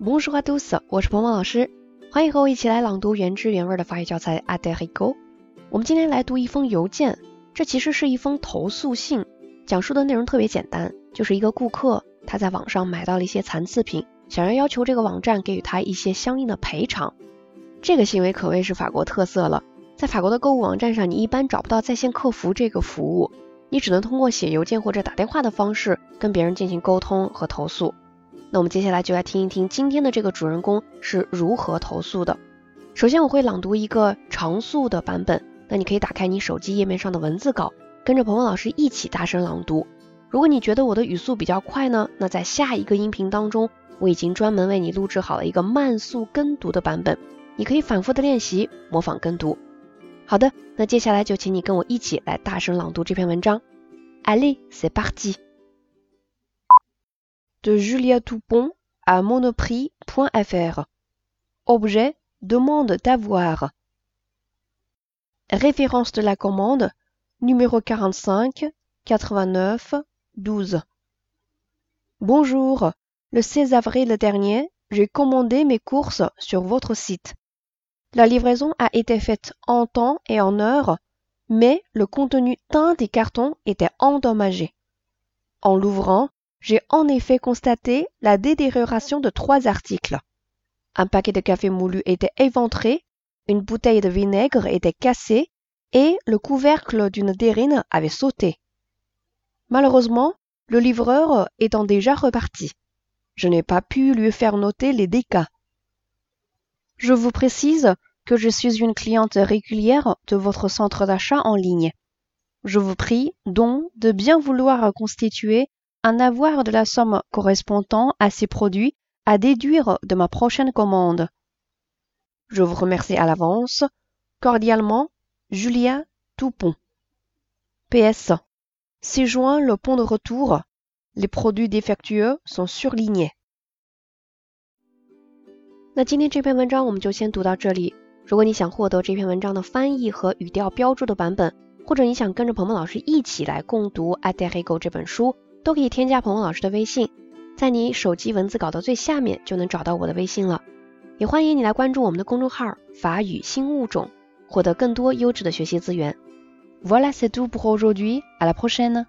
Bonjour à tous，我是鹏鹏老师，欢迎和我一起来朗读原汁原味的法语教材《a d e r i g o 我们今天来读一封邮件，这其实是一封投诉信，讲述的内容特别简单，就是一个顾客他在网上买到了一些残次品，想要要求这个网站给予他一些相应的赔偿。这个行为可谓是法国特色了，在法国的购物网站上，你一般找不到在线客服这个服务，你只能通过写邮件或者打电话的方式跟别人进行沟通和投诉。那我们接下来就来听一听今天的这个主人公是如何投诉的。首先我会朗读一个常速的版本，那你可以打开你手机页面上的文字稿，跟着鹏鹏老师一起大声朗读。如果你觉得我的语速比较快呢，那在下一个音频当中，我已经专门为你录制好了一个慢速跟读的版本，你可以反复的练习模仿跟读。好的，那接下来就请你跟我一起来大声朗读这篇文章。Allez, c'est parti. De Julia Toupon à monoprix.fr. Objet demande d'avoir. Référence de la commande numéro 45 89 12. Bonjour, le 16 avril dernier, j'ai commandé mes courses sur votre site. La livraison a été faite en temps et en heure, mais le contenu d'un des cartons était endommagé. En l'ouvrant, j'ai en effet constaté la détérioration de trois articles. Un paquet de café moulu était éventré, une bouteille de vinaigre était cassée et le couvercle d'une dérine avait sauté. Malheureusement, le livreur étant déjà reparti, je n'ai pas pu lui faire noter les dégâts. Je vous précise que je suis une cliente régulière de votre centre d'achat en ligne. Je vous prie donc de bien vouloir constituer un avoir de la somme correspondant à ces produits à déduire de ma prochaine commande. Je vous remercie à l'avance. Cordialement, Julia Toupon. PS. Si joint le pont de retour, les produits défectueux sont surlignés. 那今天这篇文章我们就先读到这里。如果你想获得这篇文章的翻译和语调标注的版本，或者你想跟着鹏鹏老师一起来共读《a d e r i g o 这本书， 都可以添加鹏鹏老师的微信，在你手机文字稿的最下面就能找到我的微信了。也欢迎你来关注我们的公众号“法语新物种”，获得更多优质的学习资源。Voilà c'est tout pour aujourd'hui. À la prochaine.